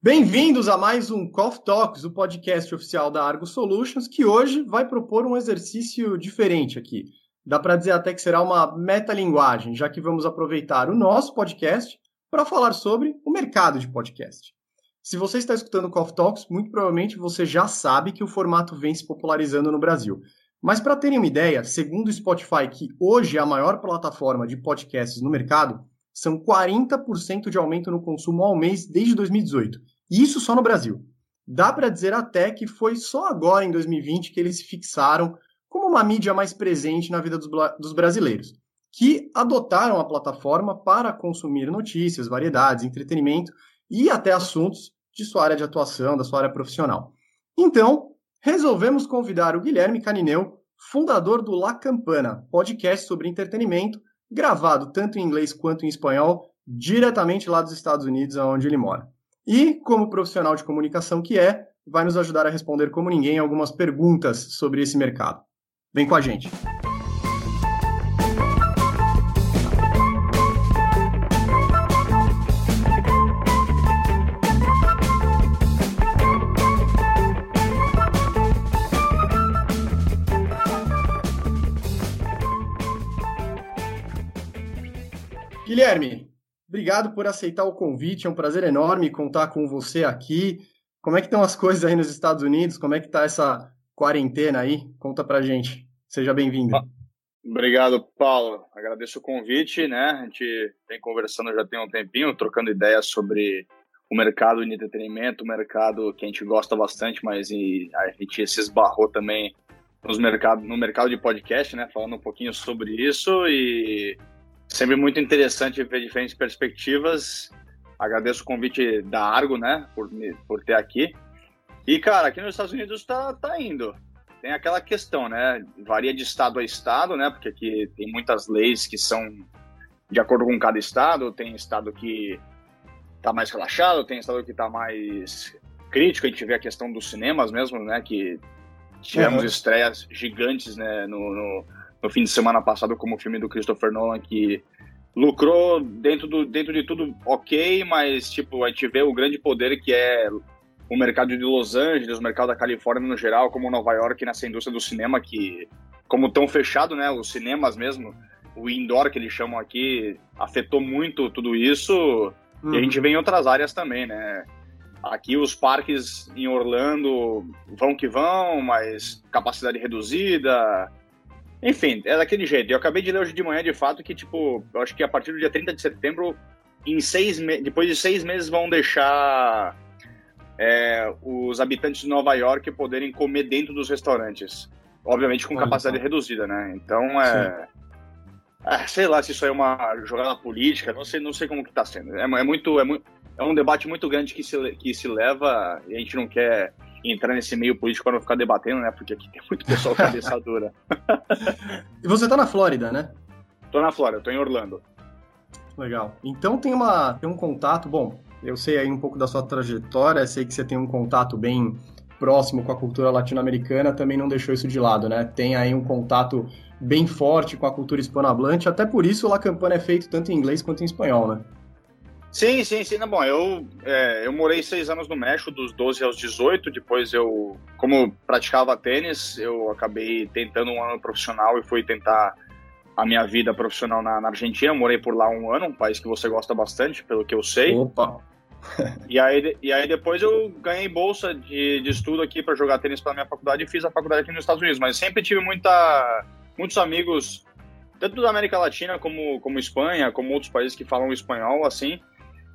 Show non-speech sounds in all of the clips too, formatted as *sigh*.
Bem-vindos a mais um Coffee Talks, o podcast oficial da Argo Solutions, que hoje vai propor um exercício diferente aqui. Dá para dizer até que será uma metalinguagem, já que vamos aproveitar o nosso podcast para falar sobre o mercado de podcast. Se você está escutando o Coffee Talks, muito provavelmente você já sabe que o formato vem se popularizando no Brasil. Mas para terem uma ideia, segundo o Spotify, que hoje é a maior plataforma de podcasts no mercado, são 40% de aumento no consumo ao mês desde 2018. E isso só no Brasil. Dá para dizer até que foi só agora, em 2020, que eles se fixaram como uma mídia mais presente na vida dos, dos brasileiros, que adotaram a plataforma para consumir notícias, variedades, entretenimento e até assuntos de sua área de atuação, da sua área profissional. Então, resolvemos convidar o Guilherme Canineu, fundador do La Campana, podcast sobre entretenimento, gravado tanto em inglês quanto em espanhol, diretamente lá dos Estados Unidos, onde ele mora. E, como profissional de comunicação que é, vai nos ajudar a responder como ninguém algumas perguntas sobre esse mercado. Vem com a gente! Guilherme, obrigado por aceitar o convite. É um prazer enorme contar com você aqui. Como é que estão as coisas aí nos Estados Unidos? Como é que está essa quarentena aí? Conta pra gente. Seja bem-vindo. Obrigado, Paulo. Agradeço o convite, né? A gente vem conversando já tem um tempinho, trocando ideias sobre o mercado de entretenimento, o mercado que a gente gosta bastante, mas a gente se esbarrou também nos mercado, no mercado de podcast, né? Falando um pouquinho sobre isso e Sempre muito interessante ver diferentes perspectivas. Agradeço o convite da Argo, né, por, por ter aqui. E, cara, aqui nos Estados Unidos tá, tá indo. Tem aquela questão, né? Varia de estado a estado, né? Porque aqui tem muitas leis que são de acordo com cada estado. Tem estado que tá mais relaxado, tem estado que tá mais crítico. A gente vê a questão dos cinemas mesmo, né? Que tivemos uhum. estreias gigantes, né? No, no, no fim de semana passado como o filme do Christopher Nolan que lucrou dentro, do, dentro de tudo ok, mas tipo, a gente vê o grande poder que é o mercado de Los Angeles, o mercado da Califórnia no geral, como Nova York nessa indústria do cinema que, como tão fechado, né, os cinemas mesmo, o indoor que eles chamam aqui, afetou muito tudo isso, uhum. e a uhum. gente vê em outras áreas também, né, Aqui os parques em Orlando vão que vão, mas capacidade reduzida, enfim, é daquele jeito. Eu acabei de ler hoje de manhã, de fato, que, tipo, eu acho que a partir do dia 30 de setembro, em seis depois de seis meses, vão deixar é, os habitantes de Nova York poderem comer dentro dos restaurantes. Obviamente com Olha capacidade só. reduzida, né? Então, é, é, Sei lá se isso é uma jogada política, não sei, não sei como que tá sendo. É, é muito, é, muito, é um debate muito grande que se, que se leva e a gente não quer entrar nesse meio político para não ficar debatendo, né? Porque aqui tem muito pessoal cabeça *laughs* dura. e você tá na Flórida, né? Tô na Flórida, tô em Orlando. Legal. Então tem, uma, tem um contato, bom, eu sei aí um pouco da sua trajetória, sei que você tem um contato bem próximo com a cultura latino-americana, também não deixou isso de lado, né? Tem aí um contato bem forte com a cultura hispanohablante, até por isso o La Campana é feito tanto em inglês quanto em espanhol, né? Sim, sim, sim. Bom, eu, é, eu morei seis anos no México, dos 12 aos 18. Depois eu, como praticava tênis, eu acabei tentando um ano profissional e fui tentar a minha vida profissional na, na Argentina. Eu morei por lá um ano, um país que você gosta bastante, pelo que eu sei. Opa! e, aí, e aí depois eu ganhei bolsa de, de estudo aqui para jogar tênis pela minha faculdade e fiz a faculdade aqui nos Estados Unidos. Mas sempre tive muita, muitos amigos, tanto da América Latina como, como Espanha, como outros países que falam espanhol, assim.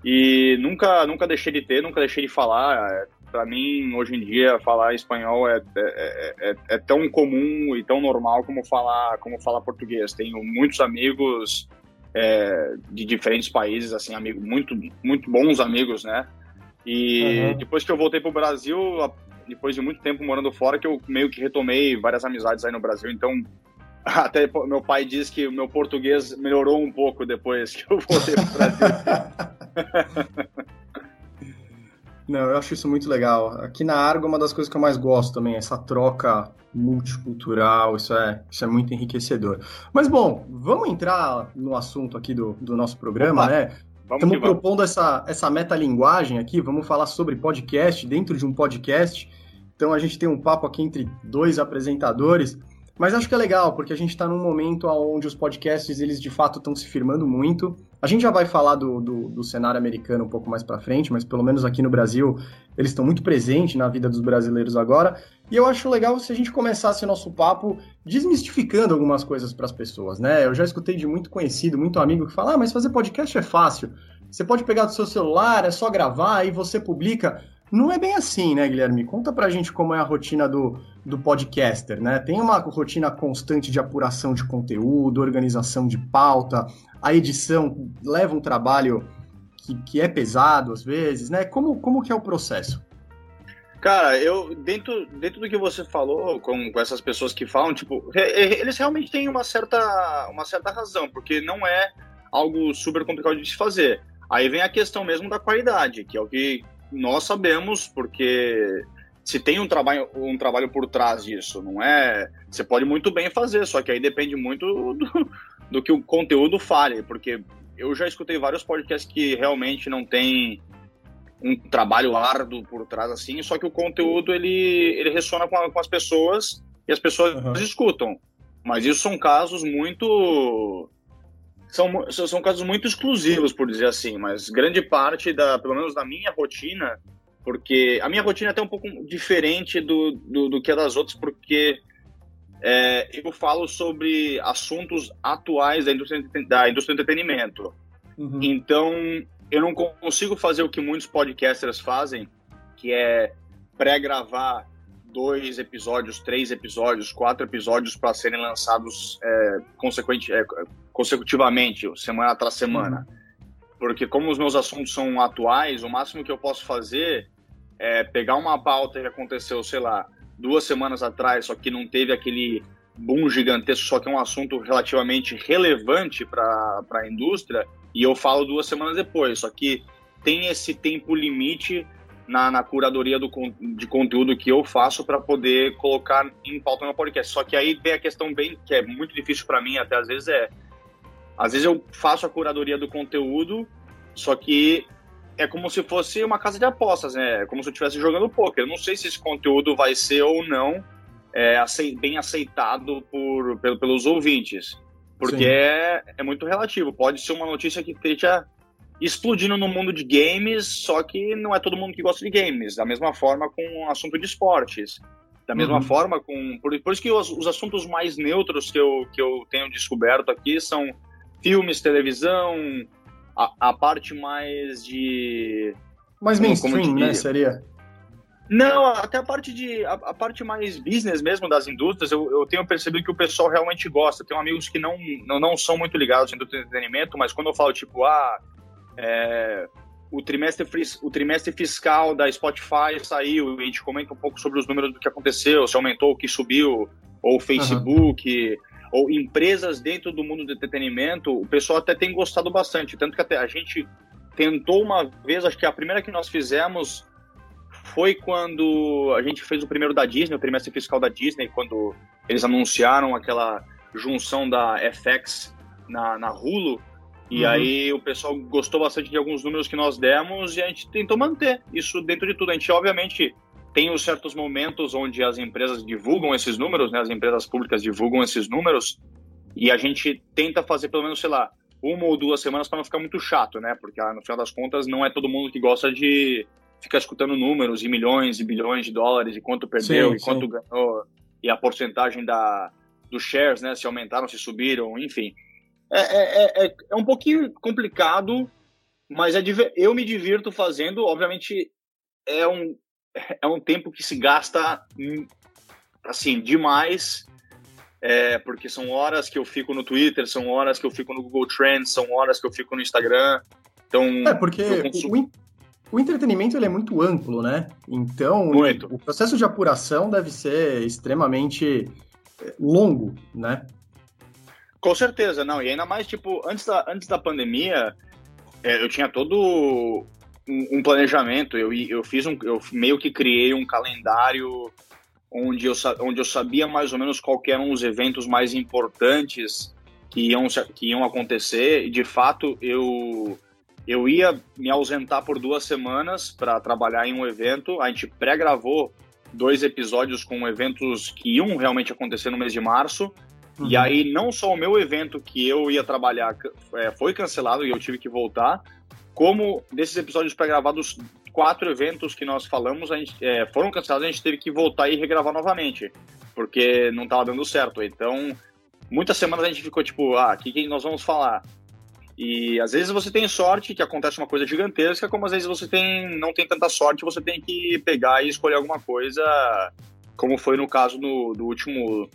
E nunca, nunca deixei de ter, nunca deixei de falar. Para mim, hoje em dia, falar espanhol é, é, é, é, tão comum e tão normal como falar, como falar português. Tenho muitos amigos é, de diferentes países, assim, amigos muito, muito bons amigos, né? E uhum. depois que eu voltei para o Brasil, depois de muito tempo morando fora, que eu meio que retomei várias amizades aí no Brasil. Então, *laughs* até meu pai diz que o meu português melhorou um pouco depois que eu voltei para o Brasil. *laughs* Não, eu acho isso muito legal. Aqui na Argo, uma das coisas que eu mais gosto também, essa troca multicultural, isso é, isso é muito enriquecedor. Mas, bom, vamos entrar no assunto aqui do, do nosso programa, Opa. né? Estamos propondo essa, essa metalinguagem aqui, vamos falar sobre podcast dentro de um podcast. Então a gente tem um papo aqui entre dois apresentadores. Mas acho que é legal, porque a gente está num momento onde os podcasts, eles de fato estão se firmando muito. A gente já vai falar do, do, do cenário americano um pouco mais para frente, mas pelo menos aqui no Brasil, eles estão muito presentes na vida dos brasileiros agora. E eu acho legal se a gente começasse nosso papo desmistificando algumas coisas para as pessoas, né? Eu já escutei de muito conhecido, muito amigo que fala: ah, mas fazer podcast é fácil. Você pode pegar do seu celular, é só gravar e você publica. Não é bem assim, né, Guilherme? Conta pra gente como é a rotina do, do podcaster, né? Tem uma rotina constante de apuração de conteúdo, organização de pauta, a edição leva um trabalho que, que é pesado às vezes, né? Como, como que é o processo? Cara, eu, dentro, dentro do que você falou, com, com essas pessoas que falam, tipo, eles realmente têm uma certa, uma certa razão, porque não é algo super complicado de se fazer. Aí vem a questão mesmo da qualidade, que é o que nós sabemos, porque se tem um trabalho, um trabalho por trás disso, não é? Você pode muito bem fazer, só que aí depende muito do, do que o conteúdo fale, porque eu já escutei vários podcasts que realmente não tem um trabalho árduo por trás assim, só que o conteúdo ele, ele ressona com, a, com as pessoas e as pessoas uhum. escutam. Mas isso são casos muito são, são casos muito exclusivos, por dizer assim, mas grande parte, da, pelo menos da minha rotina, porque a minha rotina é até um pouco diferente do, do, do que a das outras, porque é, eu falo sobre assuntos atuais da indústria, da indústria do entretenimento. Uhum. Então, eu não consigo fazer o que muitos podcasters fazem, que é pré-gravar dois episódios, três episódios, quatro episódios para serem lançados é, é, consecutivamente, semana atrás semana. Uhum. Porque como os meus assuntos são atuais, o máximo que eu posso fazer é pegar uma pauta que aconteceu, sei lá, duas semanas atrás, só que não teve aquele boom gigantesco, só que é um assunto relativamente relevante para a indústria, e eu falo duas semanas depois. Só que tem esse tempo limite na, na curadoria do, de conteúdo que eu faço para poder colocar em pauta no podcast. Só que aí tem a questão bem que é muito difícil para mim até às vezes é às vezes eu faço a curadoria do conteúdo, só que é como se fosse uma casa de apostas, né? É como se eu estivesse jogando poker. Eu não sei se esse conteúdo vai ser ou não é, bem aceitado por, pelos ouvintes. Porque é, é muito relativo. Pode ser uma notícia que esteja explodindo no mundo de games, só que não é todo mundo que gosta de games. Da mesma forma com o assunto de esportes. Da mesma uhum. forma com. Por, por isso que os, os, assuntos mais neutros que eu, que eu tenho descoberto aqui são filmes, televisão, a, a parte mais de. Mais mainstream, né? Seria. Não, até a parte de a, a, parte mais business mesmo das indústrias, eu, eu tenho percebido que o pessoal realmente gosta. Tenho amigos que não, não, não são muito ligados em entretenimento, mas quando eu falo tipo, ah, é, o, trimestre, o trimestre fiscal da Spotify saiu e a gente comenta um pouco sobre os números do que aconteceu, se aumentou, o que subiu, ou o Facebook, uhum. Ou empresas dentro do mundo do entretenimento, o pessoal até tem gostado bastante. Tanto que até a gente tentou uma vez, acho que a primeira que nós fizemos foi quando a gente fez o primeiro da Disney, o trimestre fiscal da Disney, quando eles anunciaram aquela junção da FX na, na Hulu e uhum. aí o pessoal gostou bastante de alguns números que nós demos e a gente tentou manter isso dentro de tudo. A gente, obviamente, tem os certos momentos onde as empresas divulgam esses números, né? As empresas públicas divulgam esses números e a gente tenta fazer pelo menos, sei lá, uma ou duas semanas para não ficar muito chato, né? Porque ah, no final das contas não é todo mundo que gosta de ficar escutando números e milhões e bilhões de dólares e quanto perdeu sim, e quanto sim. ganhou e a porcentagem da dos shares, né? Se aumentaram, se subiram, enfim. É, é, é, é um pouquinho complicado, mas é, eu me divirto fazendo. Obviamente, é um, é um tempo que se gasta assim demais, é, porque são horas que eu fico no Twitter, são horas que eu fico no Google Trends, são horas que eu fico no Instagram. Então, é porque consumo... o, o, entretenimento ele é muito amplo, né? Então, muito. o processo de apuração deve ser extremamente é, longo, né? Com certeza, não. E ainda mais, tipo, antes da, antes da pandemia, é, eu tinha todo um, um, planejamento. Eu, eu fiz um. Eu meio que criei um calendário onde eu, onde eu sabia mais ou menos qual eram os eventos mais importantes que iam, que iam acontecer. E de fato, eu, eu ia me ausentar por duas semanas para trabalhar em um evento. A gente pré-gravou dois episódios com eventos que iam realmente acontecer no mês de março. Uhum. E aí, não só o meu evento que eu ia trabalhar é, foi cancelado e eu tive que voltar, como desses episódios pré-gravados, quatro eventos que nós falamos a gente, é, foram cancelados, a gente teve que voltar e regravar novamente, porque não estava dando certo. Então, muitas semanas a gente ficou tipo, ah, o que, que nós vamos falar? E às vezes você tem sorte que acontece uma coisa gigantesca, como às vezes você tem não tem tanta sorte, você tem que pegar e escolher alguma coisa, como foi no caso no, do último,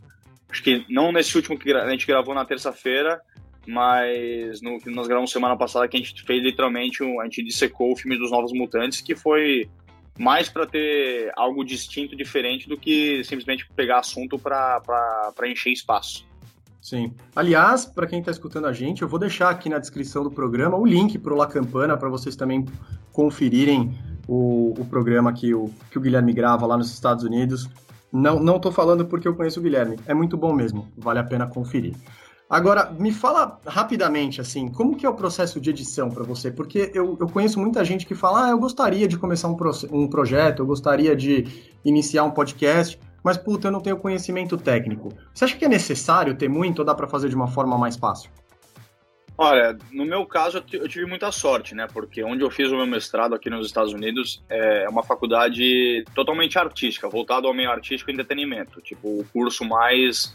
acho que não nesse último que a gente gravou na terça-feira, mas no que nós gravamos semana passada que a gente fez literalmente, a gente dissecou o filme dos Novos Mutantes, que foi mais para ter algo distinto, diferente do que simplesmente pegar assunto para encher espaço. Sim. Aliás, para quem está escutando a gente, eu vou deixar aqui na descrição do programa o link para o La Campana para vocês também conferirem o, o programa que o, que o Guilherme grava lá nos Estados Unidos. Não, não tô falando porque eu conheço o Guilherme. É muito bom mesmo. Vale a pena conferir. Agora, me fala rapidamente, assim, como que é o processo de edição para você? Porque eu, eu conheço muita gente que fala, ah, eu gostaria de começar um, pro, um projeto, eu gostaria de iniciar um podcast, mas puta, eu não tenho conhecimento técnico. Você acha que é necessário ter muito ou dá para fazer de uma forma mais fácil? Olha, no meu caso eu tive muita sorte, né? Porque onde eu fiz o meu mestrado aqui nos Estados Unidos é uma faculdade totalmente artística, voltado ao meio artístico e entretenimento. Tipo, o curso mais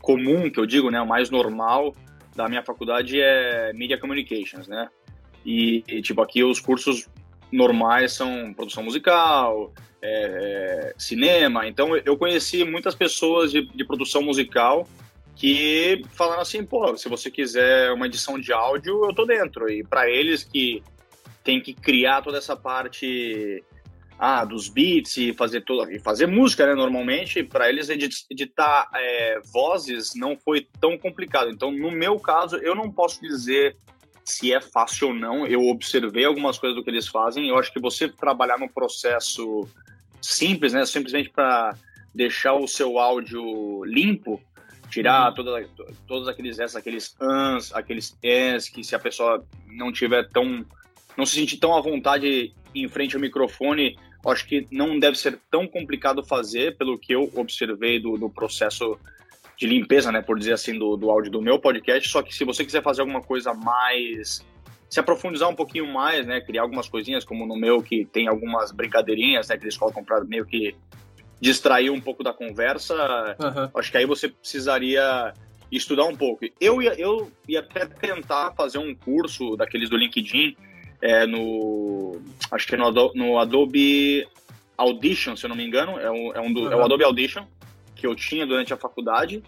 comum, que eu digo, né? O mais normal da minha faculdade é Media Communications, né? E, e tipo, aqui os cursos normais são produção musical, é, é, cinema. Então eu conheci muitas pessoas de, de, produção musical que falaram assim, pô, se você quiser uma edição de áudio, eu tô dentro. E para eles que tem que criar toda essa parte ah, dos beats e fazer toda, e fazer música, né, normalmente, para eles editar é, vozes não foi tão complicado. Então, no meu caso, eu não posso dizer se é fácil ou não. Eu observei algumas coisas do que eles fazem. Eu acho que você trabalhar no processo simples, né? Simplesmente para deixar o seu áudio limpo, tirar uhum. toda, todos aqueles S, aqueles ans, aqueles es, que se a pessoa não tiver tão. não se sentir tão à vontade em frente ao microfone, acho que não deve ser tão complicado fazer, pelo que eu observei do, do processo de limpeza, né, por dizer assim, do, do áudio do meu podcast. Só que se você quiser fazer alguma coisa mais se aprofundar um pouquinho mais, né? Criar algumas coisinhas, como no meu, que tem algumas brincadeirinhas, né? Que eles colocam para meio que distrair um pouco da conversa. Uhum. Acho que aí você precisaria estudar um pouco. Eu ia, eu ia até tentar fazer um curso daqueles do LinkedIn é, no. Acho que é no, no Adobe Audition, se eu não me engano. É, um, é, um do, uhum. é o Adobe Audition que eu tinha durante a faculdade.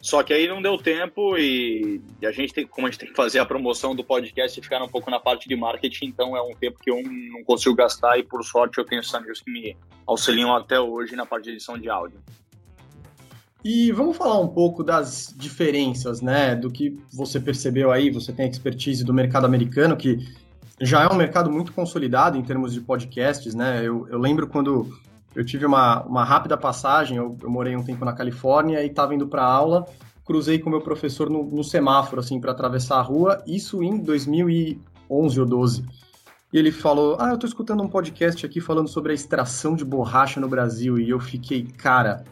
Só que aí não deu tempo e, a gente tem, como a gente tem que fazer a promoção do podcast e ficar um pouco na parte de marketing, então é um tempo que eu não consigo gastar e por sorte eu tenho esses amigos que me auxiliam até hoje na parte de edição de áudio. E vamos falar um pouco das diferenças, né, do que você percebeu aí, você tem expertise do mercado americano, que já é um mercado muito consolidado em termos de podcasts, né, eu, eu lembro quando eu tive uma, uma rápida passagem, eu, eu morei um tempo na Califórnia e estava indo para aula, cruzei com meu professor no, no semáforo, assim, para atravessar a rua, isso em 2011 ou 12. E ele falou: Ah, eu estou escutando um podcast aqui falando sobre a extração de borracha no Brasil. E eu fiquei, cara,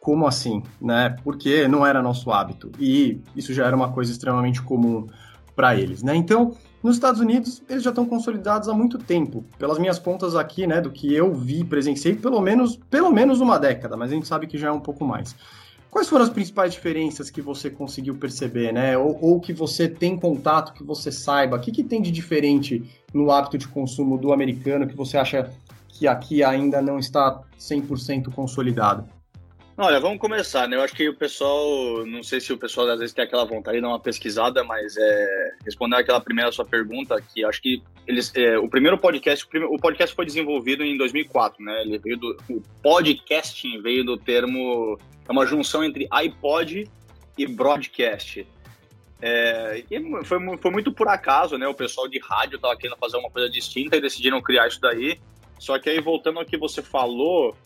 como assim? Né? Porque não era nosso hábito. E isso já era uma coisa extremamente comum para eles, né? Então, nos Estados Unidos, eles já estão consolidados há muito tempo. Pelas minhas contas aqui, né, do que eu vi, presenciei, pelo menos, pelo menos uma década, mas a gente sabe que já é um pouco mais. Quais foram as principais diferenças que você conseguiu perceber, né? Ou, ou que você tem contato, que você saiba? O que, que tem de diferente no hábito de consumo do americano que você acha que aqui ainda não está 100% consolidado? Olha, vamos começar, né? Eu acho que o pessoal, não sei se o pessoal às vezes tem aquela vontade de dar uma pesquisada, mas é, respondendo aquela primeira sua pergunta, que acho que eles, é, o primeiro podcast, o, podcast foi desenvolvido em 2004, né? Ele veio do, o podcasting veio do termo, é uma junção entre iPod e broadcast. É, e foi, foi muito por acaso, né? O pessoal de rádio estava querendo fazer uma coisa distinta e decidiram criar isso daí. Só que aí, voltando ao que você falou,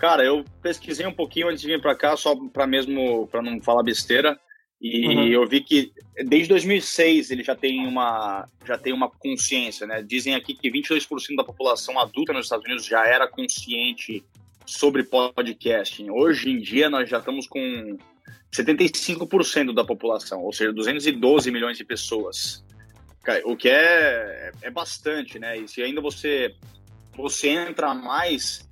Cara, eu pesquisei um pouquinho antes de vir para cá, só para mesmo, para não falar besteira. E uhum. eu vi que desde 2006 ele já tem uma já tem uma consciência, né? Dizem aqui que 22% da população adulta nos Estados Unidos já era consciente sobre podcasting. Hoje em dia nós já estamos com 75% da população, ou seja, 212 milhões de pessoas. O que é, é bastante, né? E se ainda você, você entra mais,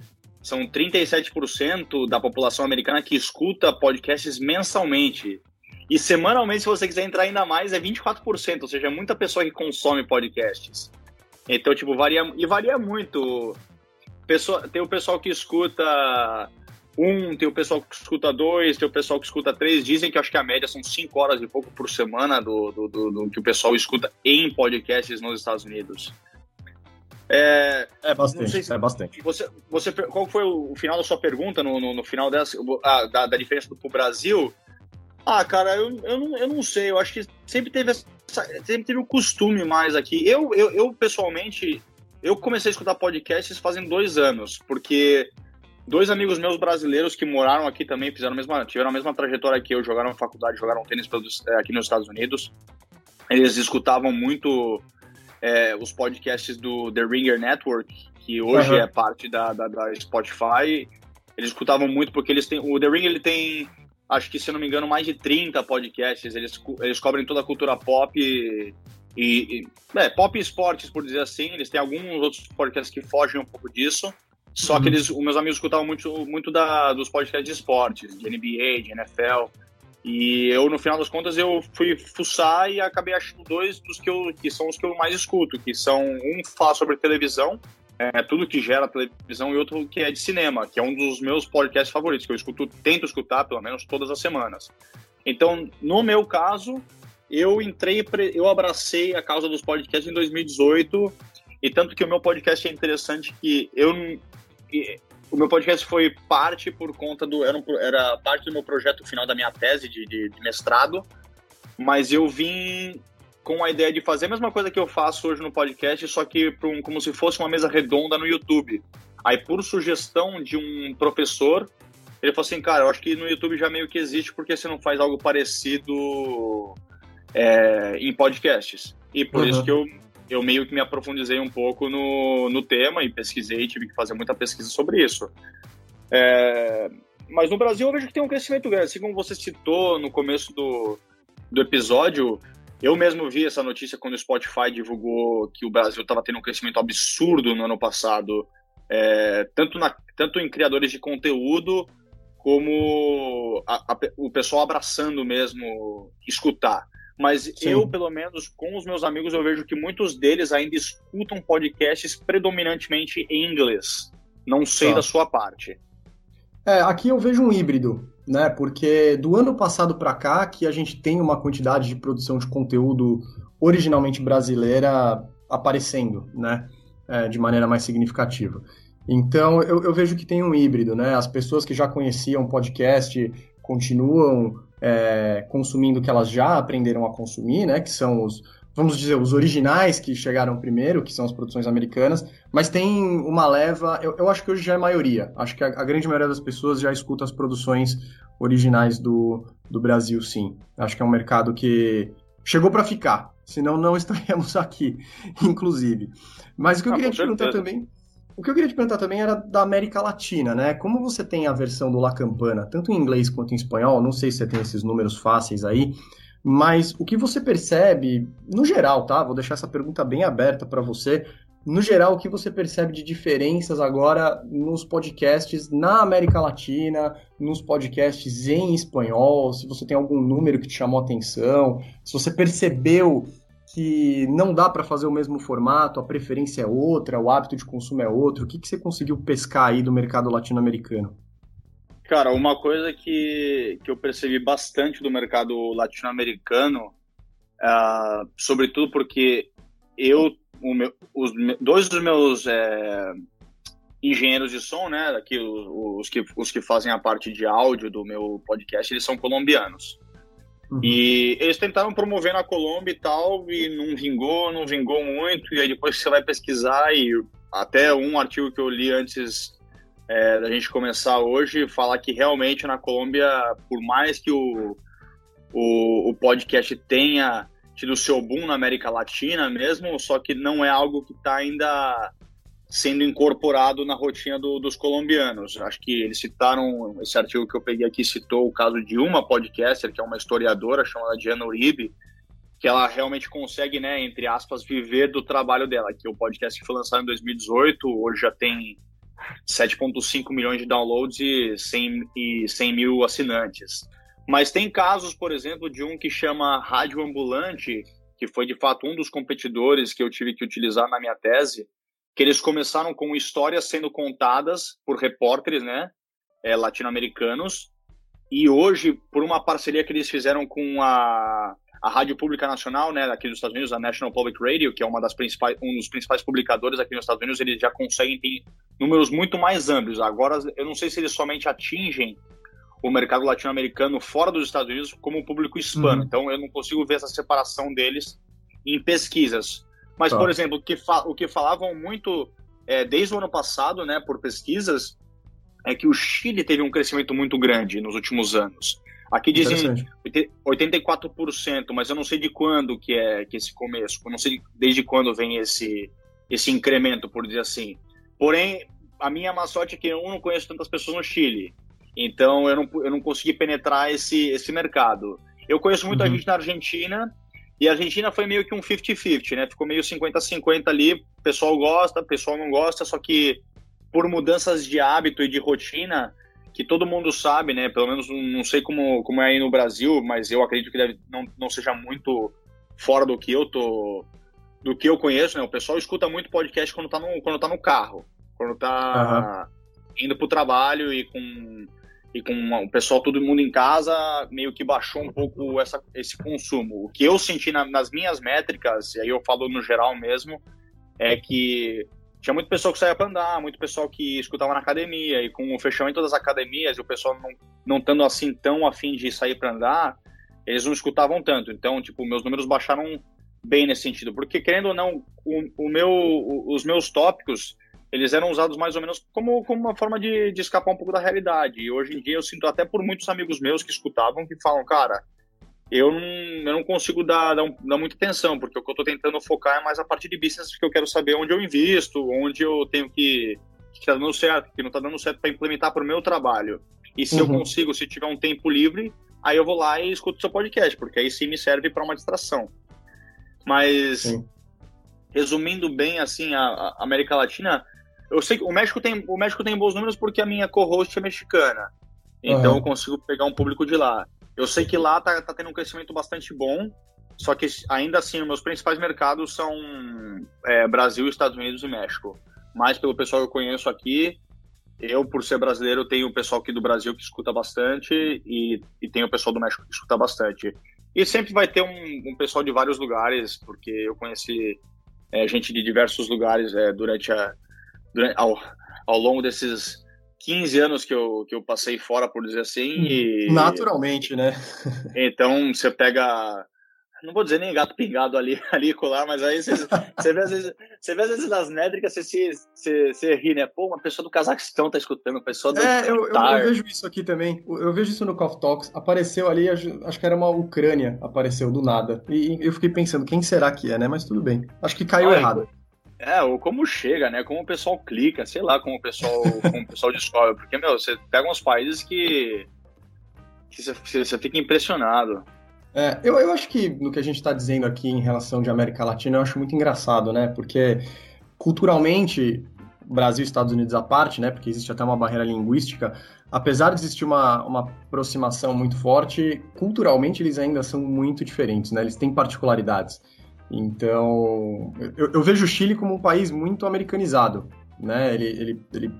são 37% da população americana que escuta podcasts mensalmente. E semanalmente, se você quiser entrar ainda mais, é 24%, ou seja, é muita pessoa que consome podcasts. Então, tipo, varia. E varia muito. Pessoa, tem o pessoal que escuta um, tem o pessoal que escuta dois, tem o pessoal que escuta três. Dizem que acho que a média são cinco horas e pouco por semana do, do, do, do que o pessoal escuta em podcasts nos Estados Unidos. É, é bastante, se, é bastante. Você, você, qual foi o, final da sua pergunta no, no, no final dessa, ah, da, da diferença do pro Brasil? Ah, cara, eu, eu, não, eu não sei. Eu acho que sempre teve, essa, sempre teve o um costume mais aqui. Eu, eu, eu, pessoalmente, eu comecei a escutar podcasts fazem dois anos, porque Dois amigos meus brasileiros que moraram aqui também, fizeram a mesma, tiveram a mesma trajetória que eu, jogaram na faculdade, jogaram tênis é, aqui nos Estados Unidos. Eles escutavam muito é, os podcasts do The Ringer Network, que hoje uhum. é parte da, da, da, Spotify. Eles escutavam muito porque eles têm. O The Ringer ele tem, acho que se não me engano, mais de 30 podcasts. Eles, eles cobrem toda a cultura pop e, e é, pop e esportes, por dizer assim. Eles têm alguns outros podcasts que fogem um pouco disso. Só uhum. que eles, os meus amigos escutavam muito, muito da, dos podcasts de esportes, de NBA, de NFL. E eu, no final das contas, eu fui fuçar e acabei achando dois dos que, eu, que são os que eu mais escuto, que são um fala sobre televisão, é, tudo que gera televisão, e outro que é de cinema, que é um dos meus podcasts favoritos, que eu escuto, tento escutar pelo menos todas as semanas. Então, no meu caso, eu entrei, eu abracei a causa dos podcasts em 2018, e tanto que o meu podcast é interessante que eu o meu podcast foi parte por conta do. Era, um, era, parte do meu projeto final da minha tese de, de, de, mestrado, mas eu vim com a ideia de fazer a mesma coisa que eu faço hoje no podcast, só que um, como se fosse uma mesa redonda no YouTube. Aí, por sugestão de um professor, ele falou assim: cara, eu acho que no YouTube já meio que existe, porque você não faz algo parecido é, em podcasts? E por uhum. isso que eu eu meio que me aprofundizei um pouco no, no tema e pesquisei, tive que fazer muita pesquisa sobre isso. É, mas no Brasil eu vejo que tem um crescimento grande. Assim como você citou no começo do, do episódio, eu mesmo vi essa notícia quando o Spotify divulgou que o Brasil estava tendo um crescimento absurdo no ano passado, é, tanto, na, tanto em criadores de conteúdo como a, a, o pessoal abraçando mesmo escutar. Mas Sim. eu, pelo menos, com os meus amigos, eu vejo que muitos deles ainda escutam podcasts predominantemente em inglês. Não sei tá. da sua parte. É, aqui eu vejo um híbrido, né? Porque do ano passado para cá que a gente tem uma quantidade de produção de conteúdo originalmente brasileira aparecendo, né? É, de maneira mais significativa. Então eu, eu, vejo que tem um híbrido, né? As pessoas que já conheciam podcast continuam é, consumindo o que elas já aprenderam a consumir, né? Que são os, vamos dizer, os originais que chegaram primeiro, que são as produções americanas, mas tem uma leva, eu, eu acho que hoje já é maioria. Acho que a, a, grande maioria das pessoas já escuta as produções originais do, do Brasil, sim. Acho que é um mercado que chegou para ficar, senão não *laughs* estaríamos aqui, inclusive. Mas o que eu ah, queria te perguntar também o que eu queria te perguntar também era da América Latina, né? Como você tem a versão do La Campana, tanto em inglês quanto em espanhol, não sei se você tem esses números fáceis aí, mas o que você percebe, no geral, tá? Vou deixar essa pergunta bem aberta para você. No geral, o que você percebe de diferenças agora nos podcasts na América Latina, nos podcasts em espanhol? Se você tem algum número que te chamou atenção, se você percebeu que não dá para fazer o mesmo formato, a preferência é outra, o hábito de consumo é outro. O que, que você conseguiu pescar aí do mercado latino-americano? Cara, uma coisa que, que eu percebi bastante do mercado latino-americano, uh, sobretudo porque eu, meu, os dois dos meus é, engenheiros de som, né, aqui os, os, que, os que fazem a parte de áudio do meu podcast, eles são colombianos. Uhum. E eles tentaram promover na Colômbia e tal, e não vingou, não vingou muito. E aí depois você vai pesquisar, e até um artigo que eu li antes é, da gente começar hoje, fala que realmente na Colômbia, por mais que o, o, o podcast tenha tido seu boom na América Latina mesmo, só que não é algo que está ainda sendo incorporado na rotina do, dos colombianos. Acho que eles citaram, esse artigo que eu peguei aqui citou o caso de uma podcaster, que é uma historiadora chamada Diana Uribe, que ela realmente consegue, né, entre aspas, viver do trabalho dela, que o podcast que foi lançado em 2018, hoje já tem 7,5 milhões de downloads e 100, e 100 mil assinantes. Mas tem casos, por exemplo, de um que chama Rádio Ambulante, que foi de fato um dos competidores que eu tive que utilizar na minha tese, que eles começaram com histórias sendo contadas por repórteres, né, é, latino-americanos, e hoje, por uma parceria que eles fizeram com a a Rádio Pública Nacional, né, aqui nos Estados Unidos, a National Public Radio, que é uma das principais, um dos principais publicadores aqui nos Estados Unidos, eles já conseguem ter números muito mais amplos. Agora, eu não sei se eles somente atingem o mercado latino-americano fora dos Estados Unidos como o público hispano. Uhum. Então, eu não consigo ver essa separação deles em pesquisas. Mas, tá. por exemplo, o que, o que falavam muito é, desde o ano passado, né, por pesquisas, é que o Chile teve um crescimento muito grande nos últimos anos. Aqui dizem 84%, mas eu não sei de quando que é que esse começo, eu não sei desde quando vem esse esse incremento, por dizer assim. Porém, a minha má sorte é que eu não conheço tantas pessoas no Chile, então eu não, eu não consegui penetrar esse, esse mercado. Eu conheço muita uhum. gente na Argentina, e a Argentina foi meio que um 50-50, né? Ficou meio 50-50 ali, o pessoal gosta, o pessoal não gosta, só que por mudanças de hábito e de rotina, que todo mundo sabe, né? Pelo menos não sei como, como é aí no Brasil, mas eu acredito que deve, não, não seja muito fora do que eu tô do que eu conheço, né? O pessoal escuta muito podcast quando tá no, quando tá no carro, quando tá uhum. indo pro trabalho e com e com o pessoal, todo mundo em casa, meio que baixou um pouco essa, esse consumo. O que eu senti na, nas minhas métricas, e aí eu falo no geral mesmo, é que tinha muito pessoal que saía para andar, muito pessoal que escutava na academia, e com o fechamento das academias e o pessoal não, não estando assim tão afim de sair para andar, eles não escutavam tanto. Então, tipo, meus números baixaram bem nesse sentido, porque querendo ou não, o, o meu, os meus tópicos, eles eram usados mais ou menos como, como uma forma de, de escapar um pouco da realidade. E hoje em dia eu sinto até por muitos amigos meus que escutavam que falam, cara, eu não, eu não consigo dar, dar, dar, muita atenção, porque o que eu estou tentando focar é mais a parte de business, que eu quero saber onde eu invisto, onde eu tenho que. que está dando certo, que não está dando certo para implementar para o meu trabalho. E se uhum. eu consigo, se tiver um tempo livre, aí eu vou lá e escuto seu podcast, porque aí sim me serve para uma distração. Mas, sim. resumindo bem, assim, a, a, América Latina, eu sei que o México tem, o México tem bons números porque a minha co-host é mexicana. Então uhum. eu consigo pegar um público de lá. Eu sei que lá tá, tá tendo um crescimento bastante bom, só que ainda assim, os meus principais mercados são é, Brasil, Estados Unidos e México. Mais pelo pessoal que eu conheço aqui, eu, por ser brasileiro, tenho o pessoal aqui do Brasil que escuta bastante e, e tenho o pessoal do México que escuta bastante. E sempre vai ter um, um pessoal de vários lugares, porque eu conheci é, gente de diversos lugares é, durante a, durante, ao, ao longo desses 15 anos que eu, que eu passei fora, por dizer assim. E... Naturalmente, né? *laughs* Então, você pega. Não vou dizer nem gato pingado ali, *laughs* ali colar, mas aí você, você, vê, às vezes, você vê às vezes nas métricas, você, se, você, você ri, né? Pô, uma pessoa do Cazaquistão tá escutando, uma pessoa do. É, eu, eu, eu, vejo isso aqui também. Eu vejo isso no Coffee Talks. Apareceu ali, acho que era uma Ucrânia, apareceu do nada. E eu fiquei pensando, quem será que é, né? Mas tudo bem. Acho que caiu errado. É, ou como chega, né? Como o pessoal clica, sei lá como o pessoal, como o pessoal descobre. Porque, meu, você pega uns países que, que você, fica impressionado. É, eu, eu acho que no que a gente está dizendo aqui em relação de América Latina, eu acho muito engraçado, né? Porque culturalmente, Brasil e Estados Unidos à parte, né? Porque existe até uma barreira linguística, apesar de existir uma, uma aproximação muito forte, culturalmente eles ainda são muito diferentes, né? Eles têm particularidades. Então, eu, eu, vejo o Chile como um país muito americanizado, né? Ele, ele, ele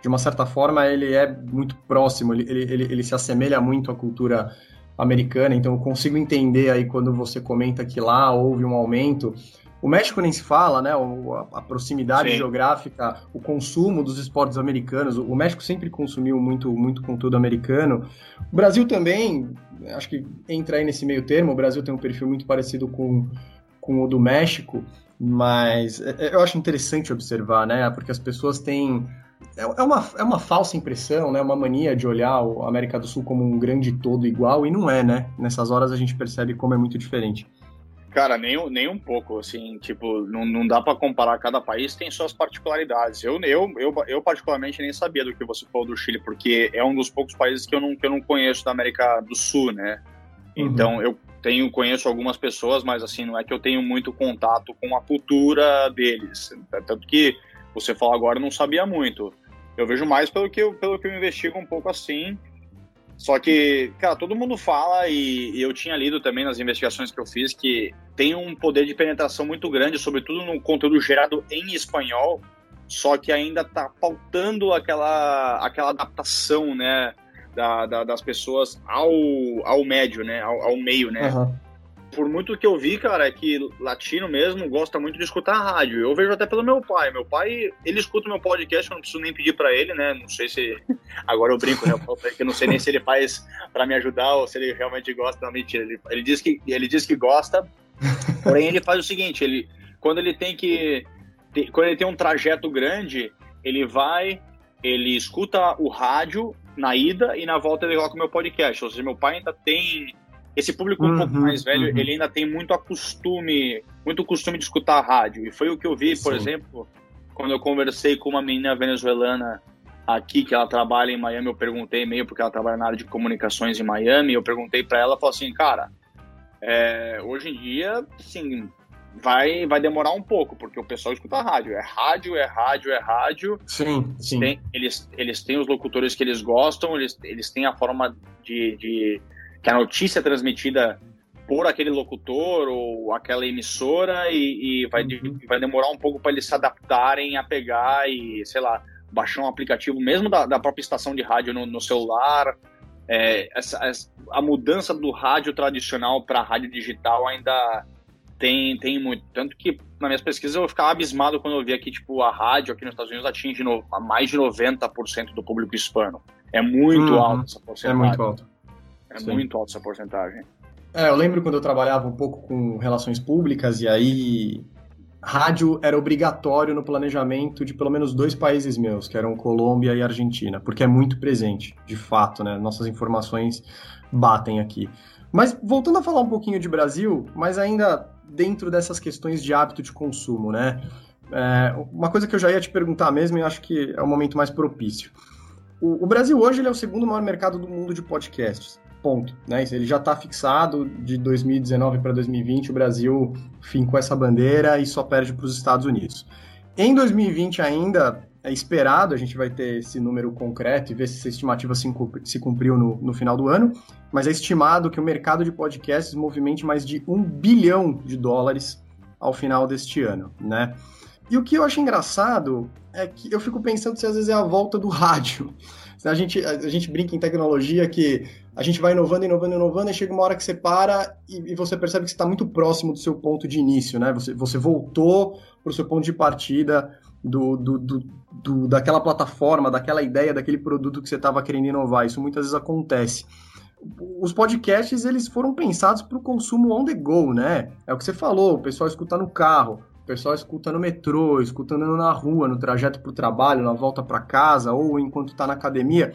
de uma certa forma, ele é muito próximo, ele, ele, ele, se assemelha muito à cultura americana, então eu consigo entender aí quando você comenta que lá houve um aumento. O México nem se fala, né? A, proximidade Sim. geográfica, o consumo dos esportes americanos. O México sempre consumiu muito, muito conteúdo americano. O Brasil também, acho que entra aí nesse meio termo. O Brasil tem um perfil muito parecido com com o do México, mas é, é, eu acho interessante observar, né? Porque as pessoas têm é, é uma, é uma falsa impressão, né? Uma mania de olhar a América do Sul como um grande todo igual, e não é, né? Nessas horas a gente percebe como é muito diferente. Cara, nem, nem um pouco, assim, tipo, não, não dá para comparar, cada país tem suas particularidades. Eu, eu, eu, eu, particularmente, nem sabia do que você falou do Chile, porque é um dos poucos países que eu não, que eu não conheço da América do Sul, né? Uhum. Então, eu tenho, conheço algumas pessoas, mas, assim, não é que eu tenho muito contato com a cultura deles. Tanto que você falou agora, não sabia muito. Eu vejo mais pelo que eu, pelo que eu investigo um pouco assim, só que, cara, todo mundo fala, e, e, eu tinha lido também nas investigações que eu fiz, que tem um poder de penetração muito grande, sobretudo no conteúdo gerado em espanhol, só que ainda tá faltando aquela, aquela adaptação, né, da, da, das pessoas ao, ao médio, né, ao, ao meio, né. Uhum por muito que eu vi, cara, é que latino mesmo gosta muito de escutar rádio. Eu vejo até pelo meu pai. Meu pai, ele escuta meu podcast, eu não preciso nem pedir para ele, né? Não sei se. *laughs* Agora eu brinco, né? Eu não sei nem se ele faz para me ajudar ou se ele realmente gosta. Não, mentira. Ele, ele, diz que, ele diz que gosta, porém ele faz o seguinte: ele, quando ele tem que. Quando ele tem um trajeto grande, ele vai, ele escuta o rádio na ida e na volta ele coloca o meu podcast. Ou seja, meu pai ainda tem esse público um pouco uhum, mais velho, uhum. ele ainda tem muito a costume, muito costume de escutar rádio. E foi o que eu vi, por Sim. exemplo, quando eu conversei com uma menina venezuelana aqui, que ela trabalha em Miami, eu perguntei meio porque ela trabalha na área de comunicações em Miami, eu perguntei para ela, falou assim, cara, é, hoje em dia, sim, vai, vai demorar um pouco, porque o pessoal escuta rádio. É rádio, é rádio, é rádio. Sim, sim. Tem, eles, eles têm os locutores que eles gostam, eles, eles têm a forma de, de que a notícia é transmitida por aquele locutor ou aquela emissora e, e vai, uhum. vai demorar um pouco para eles se adaptarem a pegar e, sei lá, baixar um aplicativo mesmo da, da própria estação de rádio no, no celular. É, essa, essa, a mudança do rádio tradicional para rádio digital ainda tem, tem muito. Tanto que nas minhas pesquisas eu ficava abismado quando eu via que tipo, a rádio aqui nos Estados Unidos atinge no, mais de 90% do público hispano. É muito uhum. alto essa porcentagem. É muito alto. É Sim. muito alta essa porcentagem. É, eu lembro quando eu trabalhava um pouco com relações públicas e aí rádio era obrigatório no planejamento de pelo menos dois países meus, que eram Colômbia e Argentina, porque é muito presente, de fato, né? Nossas informações batem aqui. Mas voltando a falar um pouquinho de Brasil, mas ainda dentro dessas questões de hábito de consumo, né? É, uma coisa que eu já ia te perguntar mesmo e acho que é o momento mais propício. O, o Brasil hoje é o segundo maior mercado do mundo de podcasts ponto. Né? Ele já está fixado de 2019 para 2020, o Brasil fincou essa bandeira e só perde para os Estados Unidos. Em 2020 ainda é esperado, a gente vai ter esse número concreto e ver se essa estimativa se cumpriu no, no final do ano, mas é estimado que o mercado de podcasts movimente mais de um bilhão de dólares ao final deste ano, né? E o que eu acho engraçado é que eu fico pensando se às vezes é a volta do *laughs* rádio. A gente, a gente brinca em tecnologia que a gente vai inovando, inovando, inovando, e chega uma hora que você para e, e você percebe que você está muito próximo do seu ponto de início, né? Você, você voltou para o seu ponto de partida do, do, do, do, daquela plataforma, daquela ideia, daquele produto que você estava querendo inovar. Isso muitas vezes acontece. Os podcasts, eles foram pensados para o consumo on the go, né? É o que você falou, o pessoal escuta no carro, o pessoal escuta no metrô, escutando na rua, no trajeto para o trabalho, na volta para casa ou enquanto está na academia.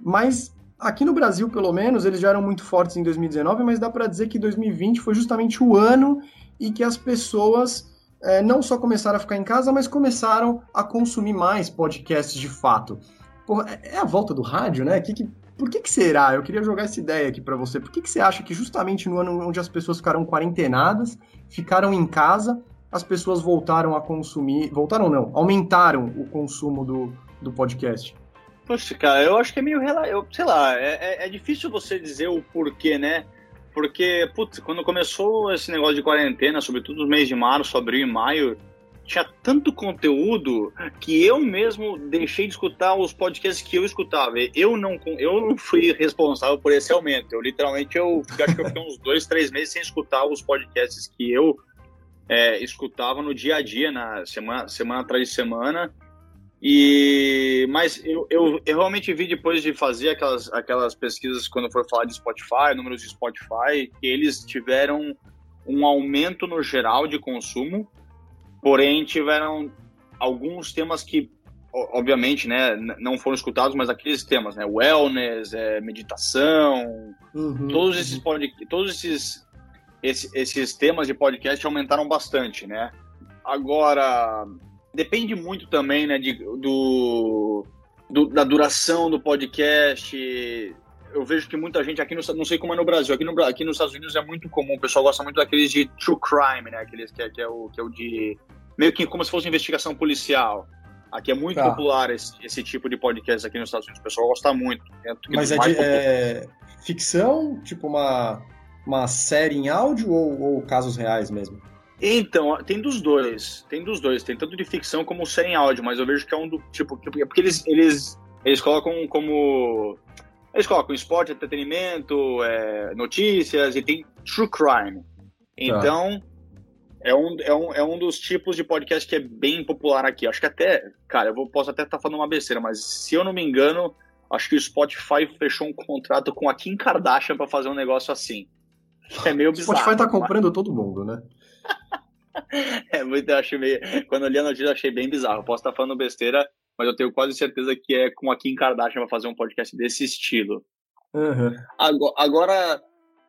Mas aqui no Brasil, pelo menos, eles já eram muito fortes em 2019, mas dá para dizer que 2020 foi justamente o ano em que as pessoas é, não só começaram a ficar em casa, mas começaram a consumir mais podcasts de fato. Porra, é, é a volta do rádio, né? Que, que, por que, que será? Eu queria jogar essa ideia aqui para você. Por que, que você acha que justamente no ano onde as pessoas ficaram quarentenadas, ficaram em casa, as pessoas voltaram a consumir. Voltaram não, aumentaram o consumo do, do podcast. Poxa, cara, eu acho que é meio. Eu, sei lá, é, é, é difícil você dizer o porquê, né? Porque, putz, quando começou esse negócio de quarentena, sobretudo no mês de março, abril e maio, tinha tanto conteúdo que eu mesmo deixei de escutar os podcasts que eu escutava. Eu não, eu não fui responsável por esse aumento. Eu literalmente eu acho que eu fiquei uns dois, três meses sem escutar os podcasts que eu é, escutava no dia a dia, na semana, semana atrás de semana. E, mas eu, eu, eu, realmente vi depois de fazer aquelas, aquelas pesquisas quando for falar de Spotify, números de Spotify, que eles tiveram um aumento no geral de consumo, porém tiveram alguns temas que obviamente, né, não foram escutados, mas aqueles temas, né, wellness, é, meditação, uhum, todos esses pod, todos esses, esses, esses temas de podcast aumentaram bastante, né? Agora, depende muito também, né, de, do, do, da duração do podcast. Eu vejo que muita gente aqui, no, não sei como é no Brasil, aqui, no, aqui nos Estados Unidos é muito comum, o pessoal gosta muito daqueles de true crime, né, aqueles que é, que é, o, que é o de meio que como se fosse investigação policial. Aqui é muito tá. popular esse, esse, tipo de podcast aqui nos Estados Unidos. O pessoal gosta muito. É Mas é, de, é, ficção? Tipo uma, uma série em áudio ou, ou, casos reais mesmo? Então, tem dos dois. Tem dos dois. Tem tanto de ficção como série em áudio, mas eu vejo que é um do tipo. Porque eles, eles, eles colocam como. Eles colocam esporte, entretenimento, é, notícias e tem true crime. Então. Tá é um, é, um, é um dos tipos de podcast que é bem popular aqui. Acho que até, cara, eu vou, posso até estar tá falando uma besteira, mas se eu não me engano, acho que o Spotify fechou um contrato com a Kim Kardashian para fazer um negócio assim. É meio bizarro. O Spotify tá comprando mas... todo mundo, né? É muito, eu acho meio. Quando eu li a notícia, eu achei bem bizarro. Eu posso estar falando besteira, mas eu tenho quase certeza que é com a Kim Kardashian para fazer um podcast desse estilo. Uhum. Agora, agora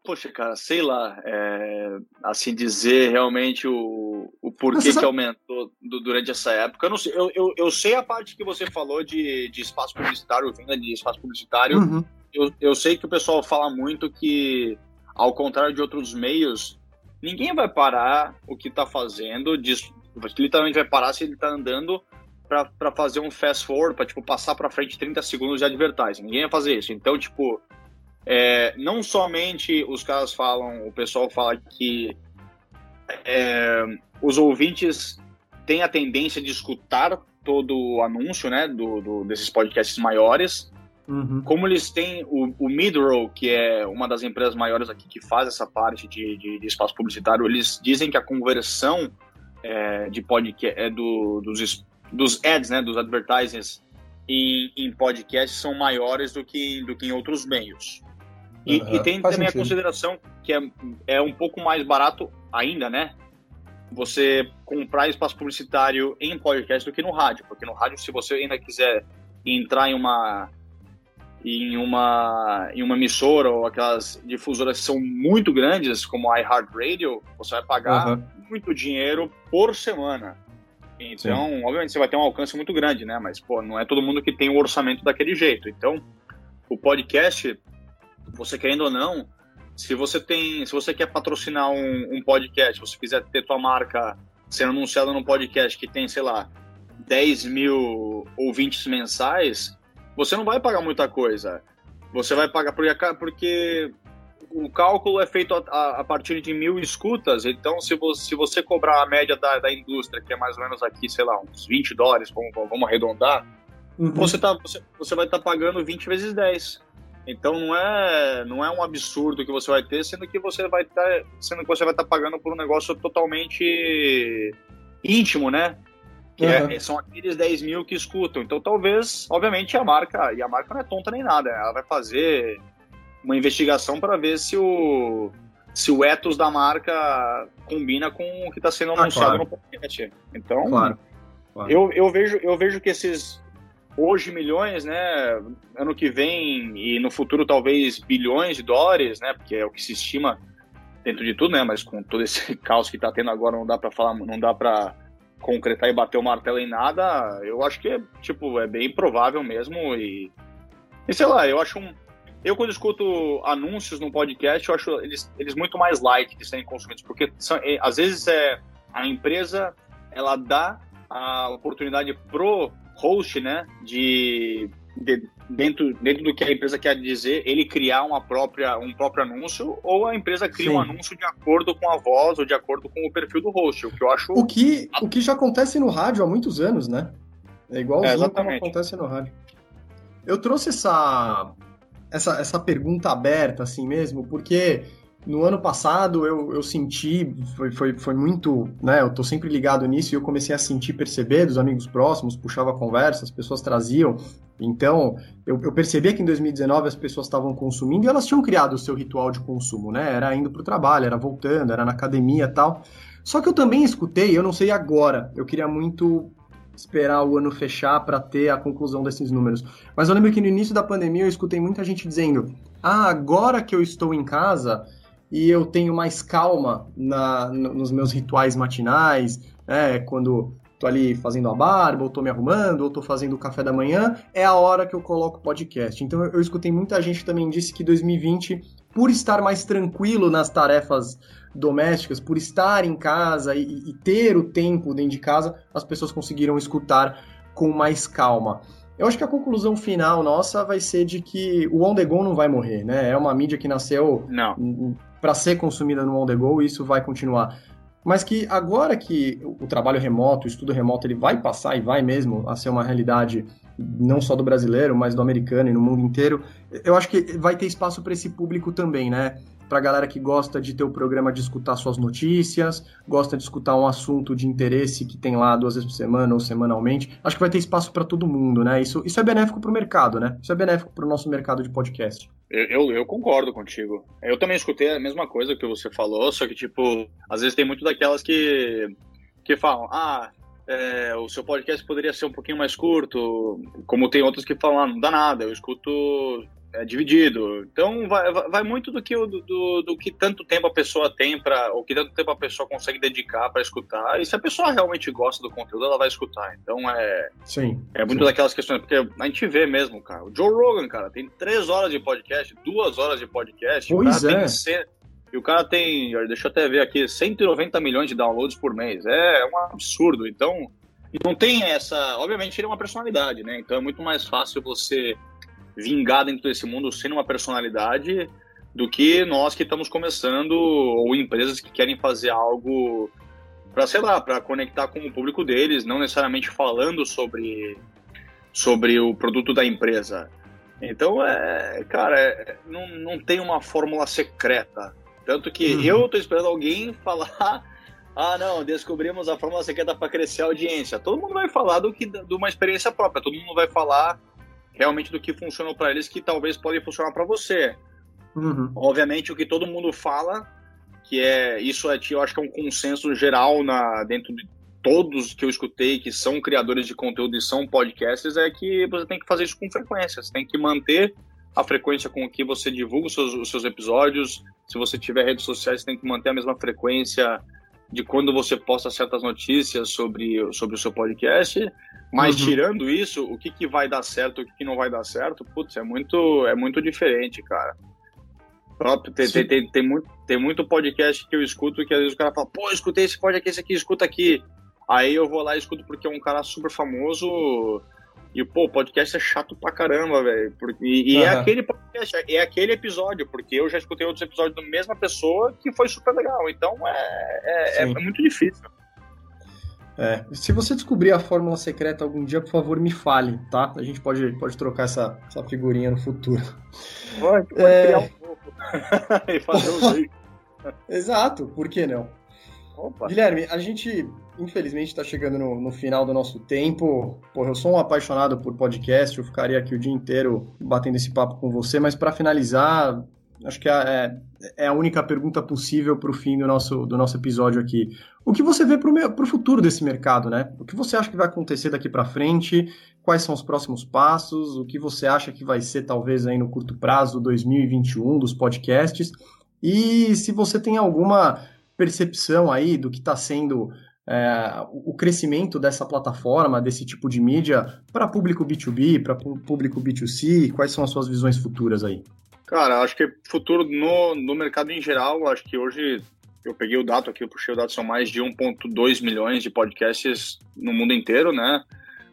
Poxa, cara, sei lá, é, assim dizer realmente o, o porquê que aumentou do, durante essa época. Eu, não sei, eu, eu, eu, sei a parte que você falou de, de espaço publicitário, venda de espaço publicitário. Uhum. Eu, eu sei que o pessoal fala muito que, ao contrário de outros meios, ninguém vai parar o que está fazendo, diz, literalmente vai parar se ele está andando para fazer um fast forward, para tipo, passar para frente 30 segundos de advertising. Ninguém vai fazer isso. Então, tipo, é, não somente os caras falam, o pessoal fala que é, os ouvintes têm a tendência de escutar todo o anúncio né, do, do desses podcasts maiores. Uhum. Como eles têm o, o Midrow, que é uma das empresas maiores aqui que faz essa parte de, de, de espaço publicitário, eles dizem que a conversão é, de podcast é do, dos, dos ads, né, dos advertisers em, em podcasts são maiores do que, do que em outros meios. E, uhum. e tem Faz também sentido. a consideração que é, é um pouco mais barato ainda, né? Você comprar espaço publicitário em podcast do que no rádio, porque no rádio, se você ainda quiser entrar em uma em uma em uma emissora ou aquelas difusoras que são muito grandes, como a iHeartRadio, você vai pagar uhum. muito dinheiro por semana. Então, Sim. obviamente, você vai ter um alcance muito grande, né? Mas, pô, não é todo mundo que tem o um orçamento daquele jeito. Então, o podcast você querendo ou não, se você tem, se você quer patrocinar um, um podcast, se você quiser ter tua marca sendo anunciada num podcast que tem, sei lá, 10 mil ouvintes mensais, você não vai pagar muita coisa. Você vai pagar porque, o cálculo é feito a, a, partir de mil escutas, então se você, se você cobrar a média da, da indústria, que é mais ou menos aqui, sei lá, uns 20 dólares, vamos, vamos arredondar, uhum. você, tá, você, você vai estar tá pagando 20 vezes 10. Então não é, não é um absurdo que você vai ter, sendo que você vai estar, tá, sendo que você vai estar tá pagando por um negócio totalmente íntimo, né? Que uhum. é, são aqueles 10 mil que escutam. Então talvez, obviamente, a marca, e a marca não é tonta nem nada, ela vai fazer uma investigação para ver se o se o ethos da marca combina com o que está sendo ah, anunciado claro. no podcast. Então, claro. Claro. Eu, eu, vejo, eu vejo que esses hoje milhões, né? Ano que vem e no futuro talvez bilhões de dólares, né? Porque é o que se estima dentro de tudo, né? Mas com todo esse *laughs* caos que está tendo agora, não dá para falar, não dá para concretar e bater o martelo em nada. Eu acho que tipo é bem provável mesmo e, e sei lá, eu acho um eu, quando escuto anúncios no podcast, eu acho eles, eles muito mais light de serem consumidos, porque são, é, às vezes é, a empresa ela dá a oportunidade pro host, né, de, de, dentro, dentro do que a empresa quer dizer, ele criar uma própria, um próprio anúncio, ou a empresa cria Sim. um anúncio de acordo com a voz ou de acordo com o perfil do host, o que eu acho... O que, o que já acontece no rádio há muitos anos, né? É igual é, como acontece no rádio. Eu trouxe essa, essa, essa pergunta aberta, assim mesmo, porque no ano passado eu, eu senti, foi, foi, foi muito, né? Eu tô sempre ligado nisso e eu comecei a sentir, perceber dos amigos próximos, puxava conversa, as pessoas traziam. Então, eu, eu percebia que em 2019 as pessoas estavam consumindo e elas tinham criado o seu ritual de consumo, né? Era indo pro trabalho, era voltando, era na academia tal. Só que eu também escutei, eu não sei agora, eu queria muito esperar o ano fechar para ter a conclusão desses números. Mas eu lembro que no início da pandemia eu escutei muita gente dizendo: ah, agora que eu estou em casa e eu tenho mais calma na, nos meus rituais matinais, né, quando tô ali fazendo a barba, ou tô me arrumando, ou tô fazendo o café da manhã, é a hora que eu coloco podcast. Então eu, eu escutei muita gente também disse que 2020, por estar mais tranquilo nas tarefas domésticas, por estar em casa e, e ter o tempo dentro de casa, as pessoas conseguiram escutar com mais calma. Eu acho que a conclusão final nossa vai ser de que o on the go não vai morrer, né? É uma mídia que nasceu para ser consumida no on the go e isso vai continuar mas que agora que o trabalho remoto, o estudo remoto, ele vai passar e vai mesmo a ser uma realidade não só do brasileiro, mas do americano e no mundo inteiro, eu acho que vai ter espaço para esse público também, né? Para a galera que gosta de ter o programa de escutar suas notícias, gosta de escutar um assunto de interesse que tem lá duas vezes por semana ou semanalmente. Acho que vai ter espaço para todo mundo, né? Isso, isso é benéfico para o mercado, né? Isso é benéfico para o nosso mercado de podcast. Eu, eu, concordo contigo. Eu também escutei a mesma coisa que você falou, só que, tipo, às vezes tem muito daquelas que, que falam, ah, é, o seu podcast poderia ser um pouquinho mais curto, como tem outros que falam, ah, não dá nada, eu escuto é dividido. Então vai, vai muito do que, do, do que tanto tempo a pessoa tem para, ou que tanto tempo a pessoa consegue dedicar para escutar. E se a pessoa realmente gosta do conteúdo, ela vai escutar. Então é. Sim. É muito sim. daquelas questões, porque a gente vê mesmo, cara. O Joe Rogan, cara, tem três horas de podcast, duas horas de podcast. Pois é. e o cara tem, deixa eu até ver aqui, 190 milhões de downloads por mês. É, é um absurdo. Então, não tem essa. Obviamente, ele é uma personalidade, né? Então é muito mais fácil você vingar dentro desse mundo sendo uma personalidade do que nós que estamos começando ou empresas que querem fazer algo para sei lá, para conectar com o público deles, não necessariamente falando sobre sobre o produto da empresa. Então, é, cara, é, não, não tem uma fórmula secreta. Tanto que uhum. eu tô esperando alguém *laughs* falar ah, não, descobrimos a fórmula secreta para crescer a audiência. Todo mundo vai falar do que de uma experiência própria, todo mundo vai falar realmente do que funcionou para eles que talvez pode funcionar para você. Uhum. Obviamente, o que todo mundo fala, que é isso é, eu acho que é um consenso geral na dentro de todos que eu escutei que são criadores de conteúdo e são podcasters, é que você tem que fazer isso com frequência. Você tem que manter a frequência com que você divulga os seus, os seus episódios. Se você tiver redes sociais, você tem que manter a mesma frequência de quando você posta certas notícias sobre, sobre o seu podcast. Mas uhum. tirando isso, o que, que vai dar certo, o que, que não vai dar certo, putz, é muito, é muito diferente, cara. Próprio, tem, tem, tem, tem, muito, tem muito podcast que eu escuto que às vezes o cara fala, pô, escutei esse podcast aqui, escuta aqui. Aí eu vou lá e escuto porque é um cara super famoso e, pô, o podcast é chato pra caramba, velho. E, e uhum. é aquele podcast, é aquele episódio, porque eu já escutei outros episódios da mesma pessoa que foi super legal. Então é, é, é muito difícil. É, se você descobrir a fórmula secreta algum dia, por favor, me fale, tá? A gente pode, pode trocar essa, essa figurinha no futuro. Pode, pode é... criar um pouco. *laughs* e fazer um *laughs* jeito. Exato, por que não? Opa. Guilherme, a gente, infelizmente, está chegando no, no, final do nosso tempo. Porra, eu sou um apaixonado por podcast, eu ficaria aqui o dia inteiro batendo esse papo com você, mas para finalizar, acho que é, é, a única pergunta possível para o fim do nosso, do nosso episódio aqui. O que você vê para o futuro desse mercado, né? O que você acha que vai acontecer daqui para frente? Quais são os próximos passos? O que você acha que vai ser, talvez, aí no curto prazo, 2021, dos podcasts? E se você tem alguma percepção aí do que está sendo é, o crescimento dessa plataforma, desse tipo de mídia, para público B2B, para público B2C? Quais são as suas visões futuras aí? Cara, acho que futuro no, no mercado em geral, acho que hoje eu peguei o dado aqui, eu puxei o dado, são mais de 1,2 milhões de podcasts no mundo inteiro, né?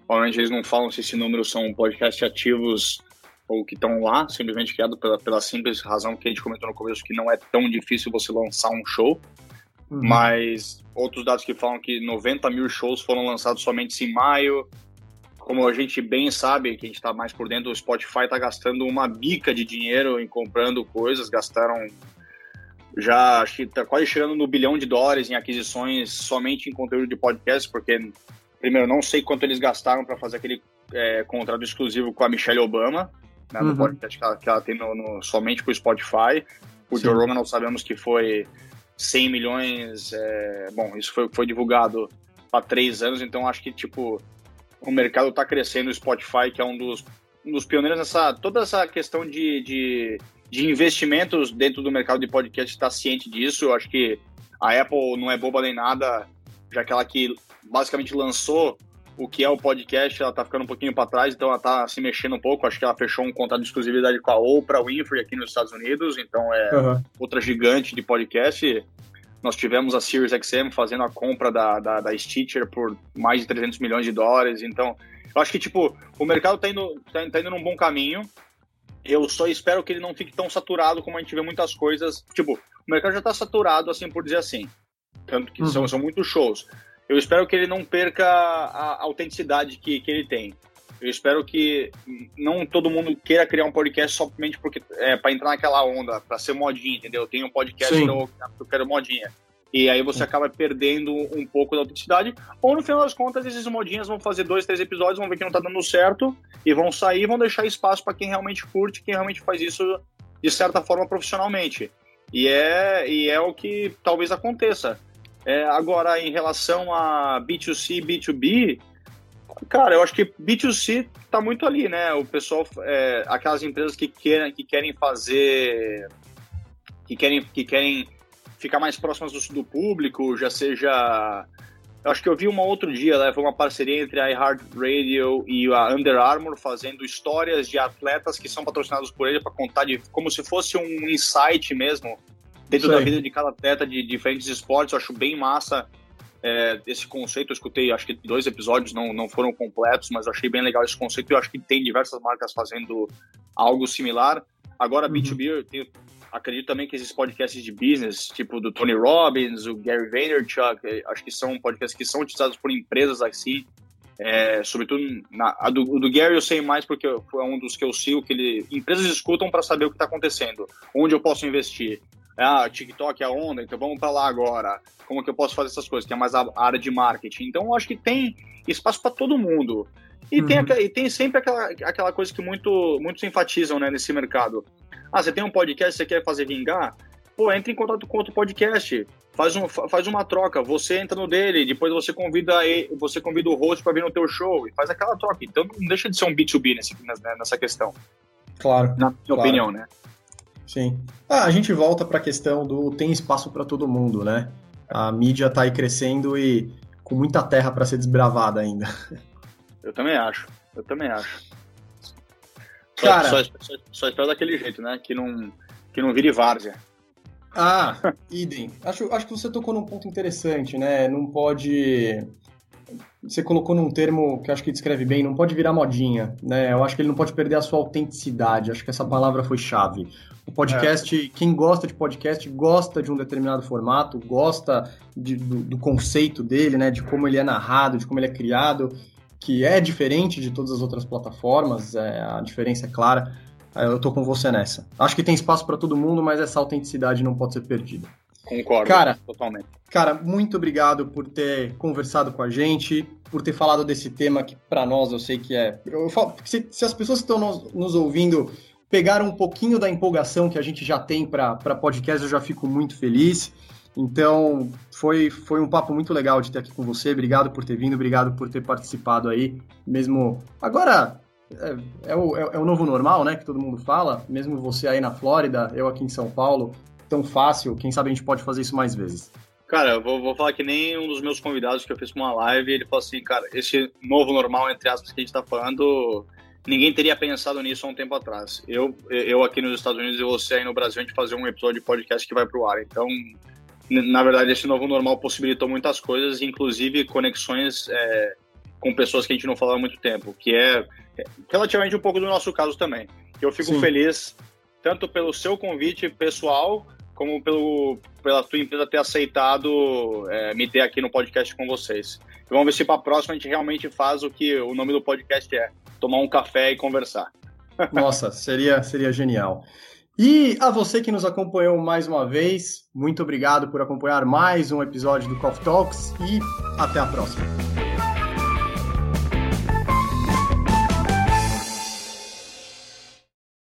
Obviamente eles não falam se esse número são podcasts ativos ou que estão lá, simplesmente criado pela, pela simples razão que a gente comentou no começo, que não é tão difícil você lançar um show. Uhum. Mas outros dados que falam que 90 mil shows foram lançados somente em maio. Como a gente bem sabe, que a gente está mais por dentro, o Spotify está gastando uma bica de dinheiro em comprando coisas, gastaram já acho que está quase chegando no bilhão de dólares em aquisições somente em conteúdo de podcast, porque primeiro não sei quanto eles gastaram para fazer aquele é, contrato exclusivo com a Michelle Obama, né, uhum. no podcast que ela, que ela tem no, no, somente com o Spotify. O Sim. Joe Rogan nós sabemos que foi 100 milhões. É, bom, isso foi, foi divulgado há três anos, então acho que tipo o mercado está crescendo, o Spotify, que é um dos, um dos pioneiros nessa toda essa questão de, de, de investimentos dentro do mercado de podcast, está ciente disso. Eu acho que a Apple não é boba nem nada, já que ela que basicamente lançou o que é o podcast, ela tá ficando um pouquinho para trás, então ela tá se mexendo um pouco. Acho que ela fechou um contrato de exclusividade com a Oprah Winfrey aqui nos Estados Unidos, então é uhum. outra gigante de podcast. Nós tivemos a Sirius XM fazendo a compra da, da, da Stitcher por mais de 300 milhões de dólares. Então, eu acho que, tipo, o mercado tá indo, tá, tá indo num bom caminho. Eu só espero que ele não fique tão saturado como a gente vê muitas coisas. Tipo, o mercado já tá saturado, assim, por dizer assim. Tanto que uhum. são, são muitos shows. Eu espero que ele não perca a autenticidade que, que ele tem. Eu espero que não todo mundo queira criar um podcast somente porque é para entrar naquela onda, para ser modinha, entendeu? Eu tenho um podcast que eu, eu quero modinha. E aí você acaba perdendo um pouco da autenticidade. Ou no final das contas, esses modinhas vão fazer dois, três episódios, vão ver que não tá dando certo, e vão sair e vão deixar espaço para quem realmente curte, quem realmente faz isso de certa forma profissionalmente. E é, e é o que talvez aconteça. É, agora, em relação a B2C, B2B, cara, eu acho que B2C tá muito ali, né? O pessoal, é, aquelas empresas que querem, que querem fazer, que querem, que querem ficar mais próximas do, do público, já seja eu acho que eu vi uma outro dia, né, foi uma parceria entre a iHeartRadio e a Under Armour fazendo histórias de atletas que são patrocinados por ele para contar de como se fosse um insight mesmo dentro da vida de cada atleta de diferentes esportes. Eu acho bem massa é, esse conceito. Eu escutei, acho que dois episódios não, não foram completos, mas eu achei bem legal esse conceito. Eu acho que tem diversas marcas fazendo algo similar. Agora, uhum. B2B, eu tenho, acredito também que esses podcasts de business, tipo do Tony Robbins, o Gary Vaynerchuk, é, acho que são podcasts que são utilizados por empresas assim. É, sobretudo na, a do, do, Gary eu sei mais porque foi um dos que eu sigo que ele empresas escutam para saber o que está acontecendo, onde eu posso investir, ah, TikTok é a onda, então vamos para lá agora. Como que eu posso fazer essas coisas? Que é mais a área de marketing. Então, eu acho que tem espaço para todo mundo. E, uhum. tem, e tem sempre aquela, aquela coisa que muito, muitos enfatizam né, nesse mercado. Ah, você tem um podcast, você quer fazer vingar? Pô, entre em contato com outro podcast. Faz, um, faz uma troca. Você entra no dele, depois você convida você convida o host para vir no teu show e faz aquela troca. Então não deixa de ser um B2B nesse, nessa questão. Claro. Na minha claro. opinião, né? Sim. Ah, a gente volta para a questão do tem espaço para todo mundo, né? A mídia está aí crescendo e com muita terra para ser desbravada ainda. Eu também acho. Eu também acho. Só, Cara, só, só, só espero daquele jeito, né? Que não, que não vire várzea. Ah, idem. Acho, acho que você tocou num ponto interessante, né? Não pode você colocou num termo que acho que descreve bem, não pode virar modinha, né? Eu acho que ele não pode perder a sua autenticidade. Acho que essa palavra foi chave. O podcast, é. quem gosta de podcast, gosta de um determinado formato, gosta de, do, do, conceito dele, né? De como ele é narrado, de como ele é criado, que é diferente de todas as outras plataformas. É, a diferença é clara. Eu tô com você nessa. Acho que tem espaço para todo mundo, mas essa autenticidade não pode ser perdida. Concordo, cara, totalmente. Cara, muito obrigado por ter conversado com a gente, por ter falado desse tema que para nós eu sei que é. Falo, se, se, as pessoas que estão nos, nos, ouvindo pegaram um pouquinho da empolgação que a gente já tem para podcast, eu já fico muito feliz. Então, foi, foi um papo muito legal de ter aqui com você. Obrigado por ter vindo, obrigado por ter participado aí. Mesmo agora, é, é, o, é, é, o novo normal, né? Que todo mundo fala. Mesmo você aí na Flórida, eu aqui em São Paulo, tão fácil. Quem sabe a gente pode fazer isso mais vezes. Cara, eu vou, vou falar que nem um dos meus convidados que eu fiz uma live, ele falou assim, cara, esse novo normal, entre aspas, que a gente tá falando, ninguém teria pensado nisso há um tempo atrás. Eu, eu aqui nos Estados Unidos e você aí no Brasil, a gente fazer um episódio de podcast que vai pro ar. Então, na verdade, esse novo normal possibilitou muitas coisas, inclusive conexões é, com pessoas que a gente não falava há muito tempo, que é relativamente um pouco do nosso caso também. Eu fico Sim. feliz tanto pelo seu convite pessoal, como pelo, pela tua empresa ter aceitado é, me ter aqui no podcast com vocês. Vamos ver se para a próxima a gente realmente faz o que o nome do podcast é: tomar um café e conversar. *laughs* Nossa, seria, seria genial. E a você que nos acompanhou mais uma vez, muito obrigado por acompanhar mais um episódio do Coffee Talks e até a próxima.